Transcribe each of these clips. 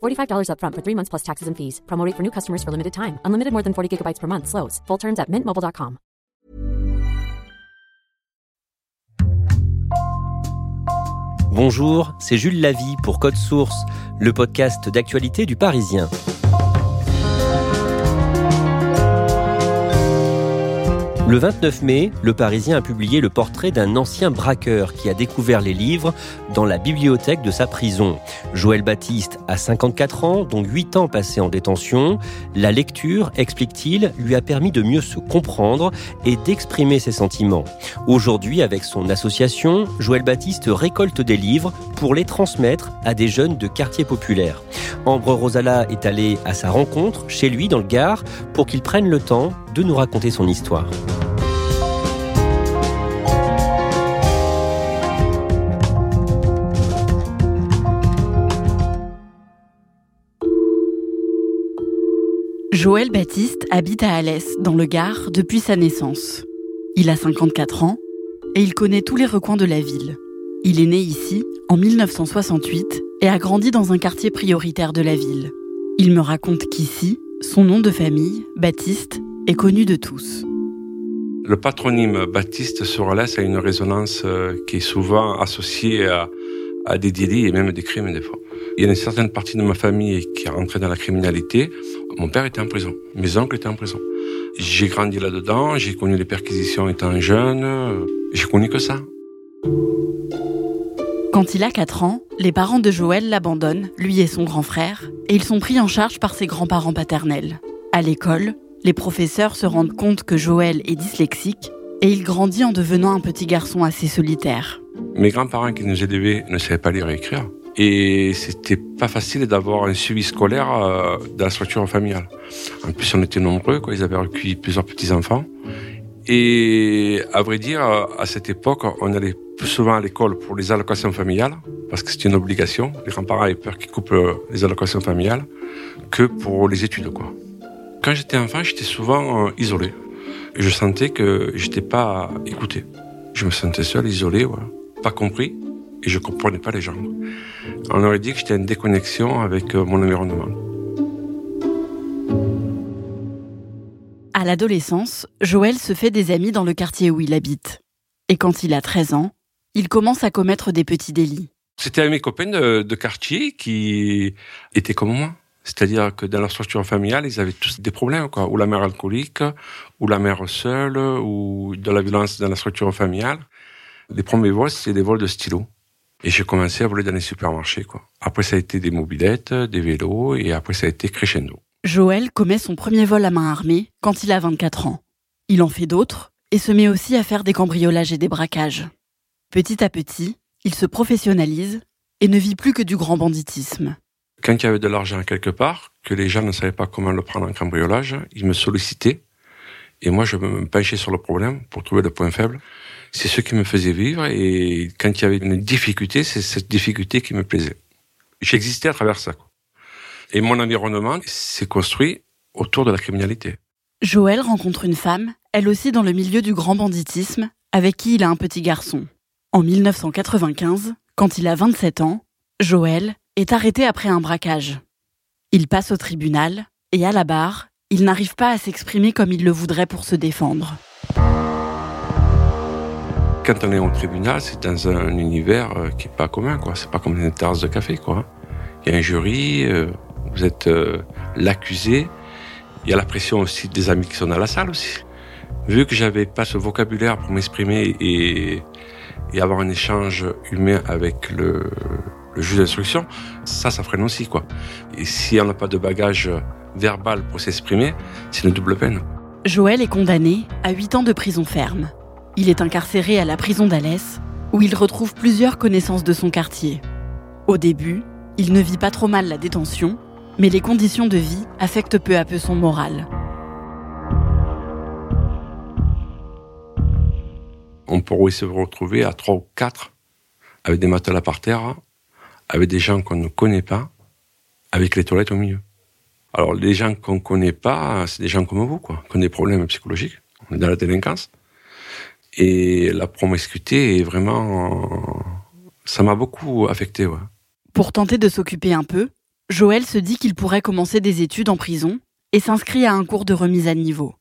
$45 upfront for three months plus taxes and fees. Promote for new customers for limited time. Unlimited more than 40 gigabytes per month. Slows. Full terms at mintmobile.com. Bonjour, c'est Jules Lavie pour Code Source, le podcast d'actualité du Parisien. Le 29 mai, Le Parisien a publié le portrait d'un ancien braqueur qui a découvert les livres dans la bibliothèque de sa prison. Joël Baptiste a 54 ans, dont 8 ans passés en détention. La lecture, explique-t-il, lui a permis de mieux se comprendre et d'exprimer ses sentiments. Aujourd'hui, avec son association, Joël Baptiste récolte des livres pour les transmettre à des jeunes de quartiers populaires. Ambre Rosala est allée à sa rencontre chez lui dans le Gard pour qu'il prenne le temps de nous raconter son histoire. Joël Baptiste habite à Alès, dans le Gard, depuis sa naissance. Il a 54 ans et il connaît tous les recoins de la ville. Il est né ici en 1968 et a grandi dans un quartier prioritaire de la ville. Il me raconte qu'ici, son nom de famille, Baptiste, est connu de tous. Le patronyme Baptiste sur Alès a une résonance euh, qui est souvent associée à, à des délits et même des crimes des fois. Il y a une certaine partie de ma famille qui est rentrée dans la criminalité. Mon père était en prison. Mes oncles étaient en prison. J'ai grandi là-dedans. J'ai connu les perquisitions étant jeune. J'ai connu que ça. Quand il a 4 ans, les parents de Joël l'abandonnent, lui et son grand frère, et ils sont pris en charge par ses grands-parents paternels. À l'école, les professeurs se rendent compte que Joël est dyslexique et il grandit en devenant un petit garçon assez solitaire. Mes grands-parents qui nous élevaient ne savaient pas lire et écrire. Et c'était pas facile d'avoir un suivi scolaire euh, dans la structure familiale. En plus, on était nombreux, quoi. Ils avaient recueilli plusieurs petits-enfants. Et à vrai dire, à cette époque, on allait plus souvent à l'école pour les allocations familiales, parce que c'était une obligation. Les grands-parents avaient peur qu'ils coupent euh, les allocations familiales, que pour les études, quoi. Quand j'étais enfant, j'étais souvent euh, isolé. Je sentais que j'étais pas écouté. Je me sentais seul, isolé, pas compris et je comprenais pas les gens. On aurait dit que j'étais en déconnexion avec euh, mon environnement. À l'adolescence, Joël se fait des amis dans le quartier où il habite. Et quand il a 13 ans, il commence à commettre des petits délits. C'était mes copains de, de, quartier qui étaient comme moi. C'est-à-dire que dans leur structure familiale, ils avaient tous des problèmes, quoi. Ou la mère alcoolique, ou la mère seule, ou de la violence dans la structure familiale. Les premiers vols, c'était des vols de stylos. Et j'ai commencé à voler dans les supermarchés, quoi. Après, ça a été des mobilettes, des vélos, et après, ça a été crescendo. Joël commet son premier vol à main armée quand il a 24 ans. Il en fait d'autres, et se met aussi à faire des cambriolages et des braquages. Petit à petit, il se professionnalise et ne vit plus que du grand banditisme. Quand il y avait de l'argent quelque part, que les gens ne savaient pas comment le prendre en cambriolage, ils me sollicitaient, et moi je me penchais sur le problème pour trouver le point faible c'est ce qui me faisait vivre. Et quand il y avait une difficulté, c'est cette difficulté qui me plaisait. J'existais à travers ça. Et mon environnement s'est construit autour de la criminalité. Joël rencontre une femme, elle aussi dans le milieu du grand banditisme, avec qui il a un petit garçon. En 1995, quand il a 27 ans, Joël est arrêté après un braquage. Il passe au tribunal et à la barre, il n'arrive pas à s'exprimer comme il le voudrait pour se défendre quand on est au tribunal, c'est dans un univers euh, qui est pas commun, quoi. C'est pas comme une tasse de café, quoi. Il y a un jury, euh, vous êtes euh, l'accusé. Il y a la pression aussi des amis qui sont dans la salle aussi. Vu que j'avais pas ce vocabulaire pour m'exprimer et avoir un échange humain avec le, le juge d'instruction, ça, ça freine aussi, quoi. Et si on n'a pas de bagage verbal pour s'exprimer, c'est une double peine. Joël est condamné à 8 ans de prison ferme. Il est incarcéré à la prison d'Alès, où il retrouve plusieurs connaissances de son quartier. Au début, il ne vit pas trop mal la détention, mais les conditions de vie affectent peu à peu son moral. On pourrait se retrouver à trois ou quatre avec des matelas par terre, avec des gens qu'on ne connaît pas, avec les toilettes au milieu. Alors les gens qu'on ne connaît pas, c'est des gens comme vous, quoi, qui ont des problèmes psychologiques. On est dans la délinquance. Et la promiscuité est vraiment... Ça m'a beaucoup affecté. Pour tenter de s'occuper un peu, Joël se dit qu'il pourrait commencer des études en prison et s'inscrit à un cours de remise à niveau.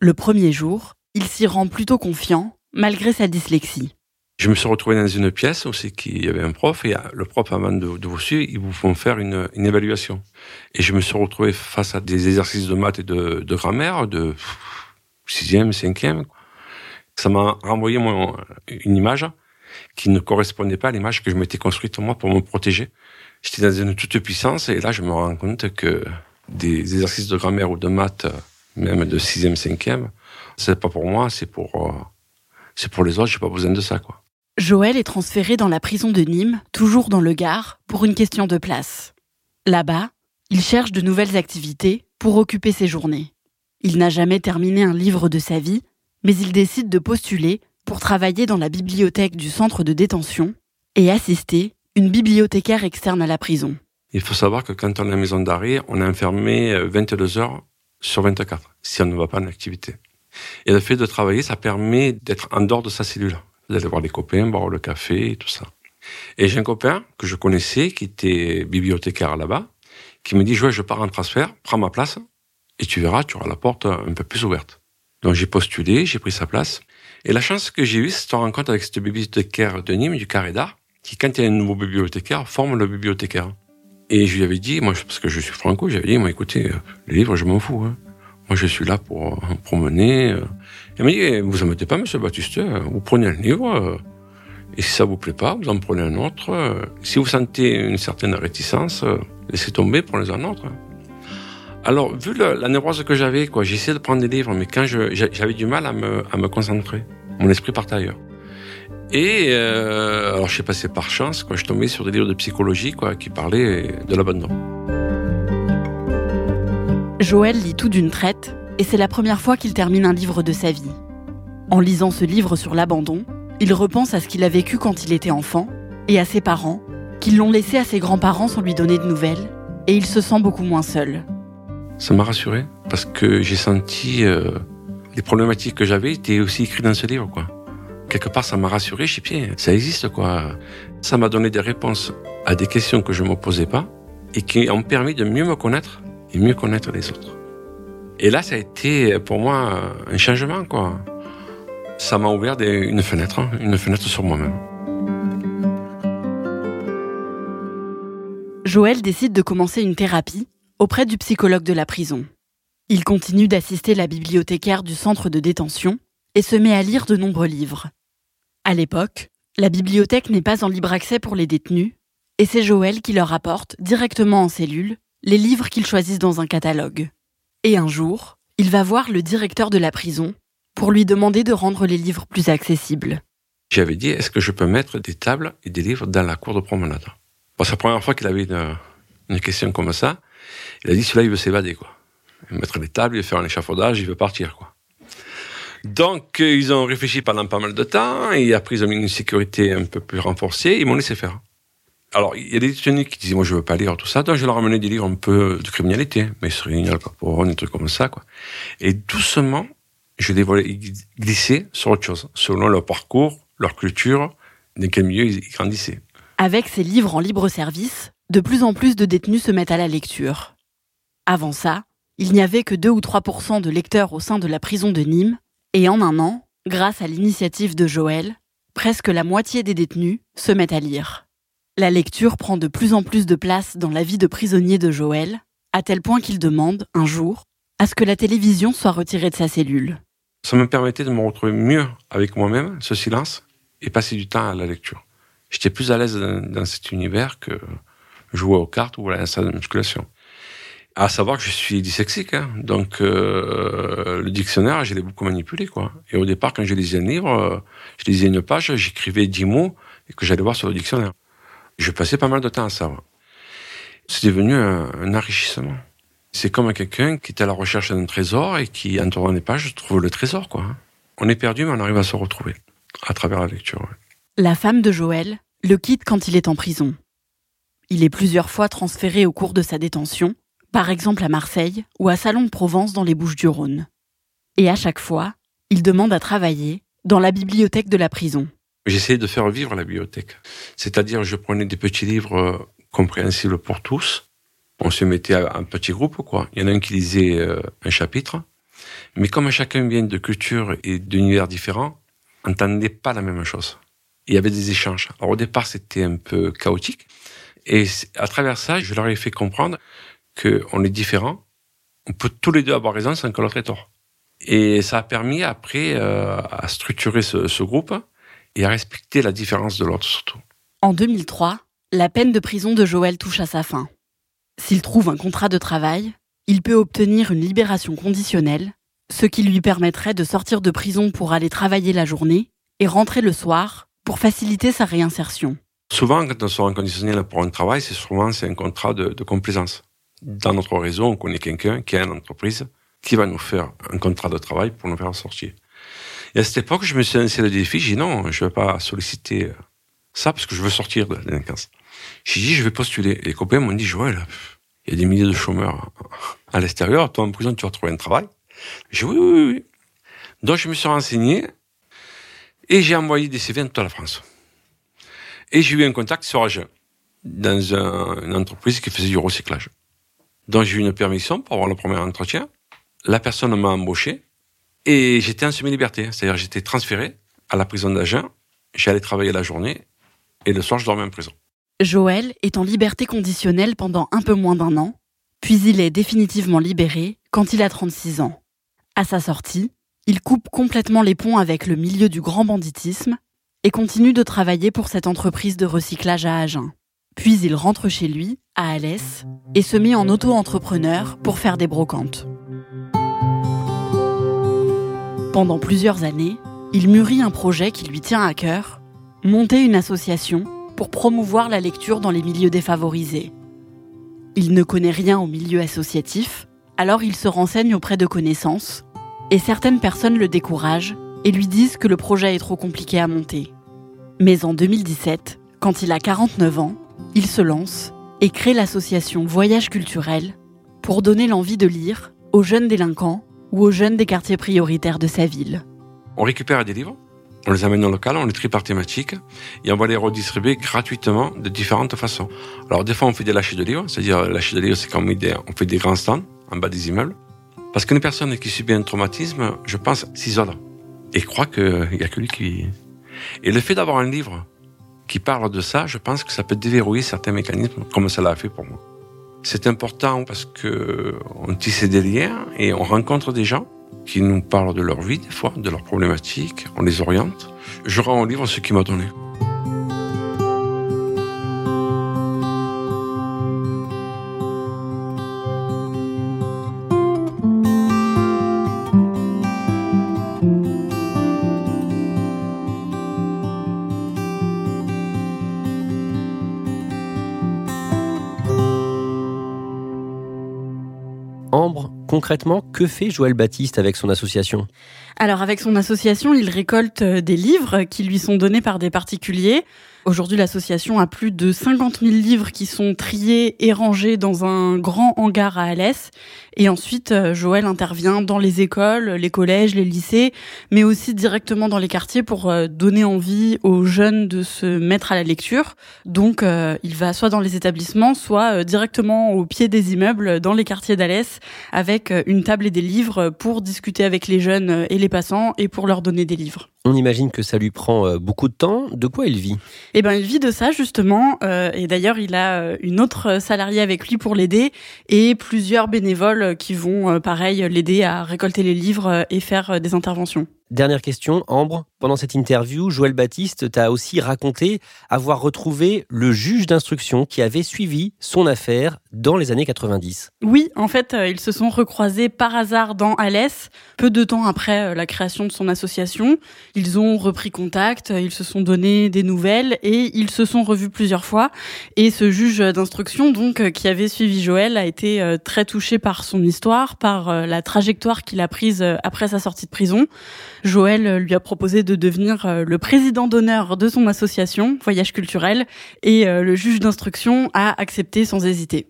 Le premier jour, il s'y rend plutôt confiant, malgré sa dyslexie. Je me suis retrouvé dans une pièce aussi qui y avait un prof et le prof avant de, vous suivre, ils vous font faire une, évaluation. Et je me suis retrouvé face à des exercices de maths et de, grammaire de sixième, cinquième. Ça m'a renvoyé une image qui ne correspondait pas à l'image que je m'étais construite moi pour me protéger. J'étais dans une toute puissance et là je me rends compte que des exercices de grammaire ou de maths, même de sixième, cinquième, c'est pas pour moi, c'est pour euh, c'est pour les autres. J'ai pas besoin de ça, quoi. Joël est transféré dans la prison de Nîmes, toujours dans le Gard, pour une question de place. Là-bas, il cherche de nouvelles activités pour occuper ses journées. Il n'a jamais terminé un livre de sa vie, mais il décide de postuler pour travailler dans la bibliothèque du centre de détention et assister une bibliothécaire externe à la prison. Il faut savoir que quand on est à la maison d'arrêt, on est enfermé 22 heures sur 24 si on ne va pas en activité. Et le fait de travailler, ça permet d'être en dehors de sa cellule d'aller voir les copains, boire le café et tout ça. Et j'ai un copain que je connaissais, qui était bibliothécaire là-bas, qui me dit, je pars en transfert, prends ma place, et tu verras, tu auras la porte un peu plus ouverte. Donc j'ai postulé, j'ai pris sa place. Et la chance que j'ai eue, c'est de rencontre avec cette bibliothécaire de Nîmes, du Carré d'Art, qui, quand il y a un nouveau bibliothécaire, forme le bibliothécaire. Et je lui avais dit, moi, parce que je suis franco, j'avais dit, moi, écoutez, euh, les livres, je m'en fous. Hein. Moi, je suis là pour euh, promener. Euh. Il m'a dit, eh, vous embêtez pas, monsieur Baptiste, vous prenez un livre, euh, et si ça vous plaît pas, vous en prenez un autre. Si vous sentez une certaine réticence, laissez tomber, prenez un autre. Alors, vu la névrose que j'avais, quoi, essayé de prendre des livres, mais quand j'avais du mal à me, concentrer, mon esprit partait ailleurs. Et euh, alors, je sais pas, c'est par chance, quoi, je tombais sur des livres de psychologie, quoi, qui parlaient de l'abandon. Joël lit tout d'une traite et c'est la première fois qu'il termine un livre de sa vie. En lisant ce livre sur l'abandon, il repense à ce qu'il a vécu quand il était enfant et à ses parents, qui l'ont laissé à ses grands-parents sans lui donner de nouvelles, et il se sent beaucoup moins seul. Ça m'a rassuré parce que j'ai senti euh, les problématiques que j'avais étaient aussi écrites dans ce livre, quoi. Quelque part, ça m'a rassuré. Je sais ça existe, quoi. Ça m'a donné des réponses à des questions que je ne me posais pas et qui ont permis de mieux me connaître et mieux connaître les autres. Et là, ça a été pour moi un changement, quoi. Ça m'a ouvert une fenêtre, hein, une fenêtre sur moi-même. Joël décide de commencer une thérapie auprès du psychologue de la prison. Il continue d'assister la bibliothécaire du centre de détention et se met à lire de nombreux livres. À l'époque, la bibliothèque n'est pas en libre accès pour les détenus, et c'est Joël qui leur apporte, directement en cellule, les livres qu'ils choisissent dans un catalogue. Et un jour, il va voir le directeur de la prison pour lui demander de rendre les livres plus accessibles. J'avais dit, est-ce que je peux mettre des tables et des livres dans la cour de promenade? C'est la première fois qu'il avait une, question comme ça. Il a dit, celui-là, il veut s'évader, quoi. Mettre des tables, il veut faire un échafaudage, il veut partir, quoi. Donc, euh, ils ont réfléchi pendant pas mal de temps, et après, ils ont mis une sécurité un peu plus renforcée, ils m'ont laissé faire. Alors, il y a des détenus qui disaient, moi, je veux pas lire tout ça, donc je leur ramenais des livres un peu de criminalité, Messerine, Al Capone, des trucs comme ça, quoi. Et doucement, je les voyais glisser sur autre chose, selon leur parcours, leur culture, dans quel milieu ils grandissaient. Avec ces livres en libre service, de plus en plus de détenus se mettent à la lecture. Avant ça, il n'y avait que 2 ou 3% de lecteurs au sein de la prison de Nîmes, et en un an, grâce à l'initiative de Joël, presque la moitié des détenus se mettent à lire. La lecture prend de plus en plus de place dans la vie de prisonnier de Joël, à tel point qu'il demande, un jour, à ce que la télévision soit retirée de sa cellule. Ça me permettait de me retrouver mieux avec moi-même, ce silence, et passer du temps à la lecture. J'étais plus à l'aise dans, cet univers que jouer aux cartes ou à la salle de musculation. À savoir que je suis dyslexique, hein. donc euh, le dictionnaire, je l'ai beaucoup manipulé. quoi. Et au départ, quand je lisais un livre, euh, je lisais une page, j'écrivais dix mots et que j'allais voir sur le dictionnaire. Je passais pas mal de temps à ça. C'est devenu un, enrichissement. C'est comme quelqu'un qui est à la recherche d'un trésor et qui, en tournant des pages, trouve le trésor. quoi. On est perdu, mais on arrive à se retrouver à travers la lecture. La femme de Joël le quitte quand il est en prison. Il est plusieurs fois transféré au cours de sa détention par exemple à Marseille ou à Salon de Provence dans les Bouches-du-Rhône. Et à chaque fois, il demande à travailler dans la bibliothèque de la prison. J'essayais de faire vivre la bibliothèque. C'est-à-dire, je prenais des petits livres euh, compréhensibles pour tous. On se mettait en petit groupe, quoi. Il y en a un qui lisait euh, un chapitre. Mais comme chacun vient de cultures et d'univers différents, on n'entendait pas la même chose. Il y avait des échanges. Alors au départ, c'était un peu chaotique. Et à travers ça, je leur ai fait comprendre qu'on est différents, on peut tous les deux avoir raison sans que l'autre ait tort. Et ça a permis après euh, à structurer ce, groupe et à respecter la différence de l'autre surtout. En 2003, la peine de prison de Joël touche à sa fin. S'il trouve un contrat de travail, il peut obtenir une libération conditionnelle, ce qui lui permettrait de sortir de prison pour aller travailler la journée et rentrer le soir pour faciliter sa réinsertion. Souvent, quand on sort en conditionnel pour un travail, c'est souvent c'est un contrat de, de complaisance dans notre réseau, on connaît quelqu'un qui a une entreprise qui va nous faire un contrat de travail pour nous faire sortir. Et à cette époque, je me suis lancé le défi, j'ai dit non, je ne vais pas solliciter ça parce que je veux sortir de la délinquance. J'ai dit, je vais postuler. Et les copains m'ont dit, Joël, il y a des milliers de chômeurs à l'extérieur, toi en prison, tu vas trouver un travail. J'ai dit, oui, oui, oui. Donc je me suis renseigné et j'ai envoyé des CV dans toute la France. Et j'ai eu un contact sur Agen, dans une entreprise qui faisait du recyclage. Donc j'ai eu une permission pour avoir le premier entretien. La personne m'a embauché et j'étais en semi-liberté. C'est-à-dire j'étais transféré à la prison d'Agen. J'allais travailler la journée et le soir je dormais en prison. Joël est en liberté conditionnelle pendant un peu moins d'un an, puis il est définitivement libéré quand il a 36 ans. À sa sortie, il coupe complètement les ponts avec le milieu du grand banditisme et continue de travailler pour cette entreprise de recyclage à Agen. Puis il rentre chez lui, à Alès, et se met en auto-entrepreneur pour faire des brocantes. Pendant plusieurs années, il mûrit un projet qui lui tient à cœur, monter une association pour promouvoir la lecture dans les milieux défavorisés. Il ne connaît rien au milieu associatif, alors il se renseigne auprès de connaissances, et certaines personnes le découragent et lui disent que le projet est trop compliqué à monter. Mais en 2017, quand il a 49 ans, il se lance et crée l'association Voyage culturel pour donner l'envie de lire aux jeunes délinquants ou aux jeunes des quartiers prioritaires de sa ville. On récupère des livres, on les amène au local, on les trie par thématique et on va les redistribuer gratuitement de différentes façons. Alors des fois on fait des lâchers de livres, c'est-à-dire lâcher de livres c'est quand on fait des grands stands en bas des immeubles. Parce qu'une personne qui subit un traumatisme, je pense, s'isole et croit qu'il n'y a que lui qui... Et le fait d'avoir un livre qui parle de ça, je pense que ça peut déverrouiller certains mécanismes, comme ça l'a fait pour moi. C'est important parce que on tisse des liens et on rencontre des gens qui nous parlent de leur vie des fois, de leurs problématiques, on les oriente. Je rends au livre ce qu'il m'a donné. Concrètement, que fait Joël Baptiste avec son association? Alors avec son association, il récolte euh, des livres qui lui sont donnés par des particuliers Aujourd'hui, l'association a plus de 50 000 livres qui sont triés et rangés dans un grand hangar à Alès. Et ensuite, euh, Joël intervient dans les écoles, les collèges, les lycées, mais aussi directement dans les quartiers pour euh, donner envie aux jeunes de se mettre à la lecture. Donc, il va soit dans les établissements, soit directement au pied des immeubles dans les quartiers d'Alès avec une table et des livres pour discuter avec les jeunes et les passants et pour leur donner des livres. On imagine que ça lui prend beaucoup de temps. De quoi il vit? Eh ben, il vit de ça justement. et d'ailleurs, il a une autre salariée avec lui pour l'aider et plusieurs bénévoles qui vont, pareil, l'aider à récolter les livres et faire des interventions. Dernière question, Ambre. Pendant cette interview, Joël Baptiste t'a aussi raconté avoir retrouvé le juge d'instruction qui avait suivi son affaire dans les années 90. Oui, en fait, euh, ils se sont recroisés par hasard dans Alès, peu de temps après euh, la création de son association. Ils ont repris contact, ils se sont donné des nouvelles et ils se sont revus plusieurs fois. Et ce juge d'instruction, donc, euh, qui avait suivi Joël, a été très touché par son histoire, par la trajectoire qu'il a prise après sa sortie de prison. Joël lui a proposé de devenir euh, le président d'honneur de son association, Voyage Culturel, et euh, le juge d'instruction a accepté sans hésiter.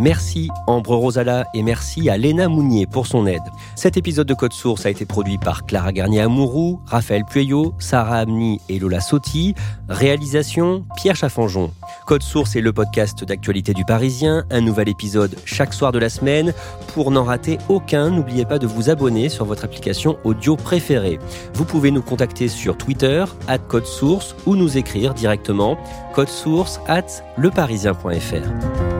Merci Ambre Rosala et merci à Léna Mounier pour son aide. Cet épisode de Code Source a été produit par Clara Garnier-Amouroux, Raphaël Pueyo, Sarah Amni et Lola Sotti. Réalisation Pierre Chaffanjon. Code Source est le podcast d'actualité du Parisien. Un nouvel épisode chaque soir de la semaine. Pour n'en rater aucun, n'oubliez pas de vous abonner sur votre application audio préférée. Vous pouvez nous contacter sur Twitter, at Code Source, ou nous écrire directement code source at leparisien.fr.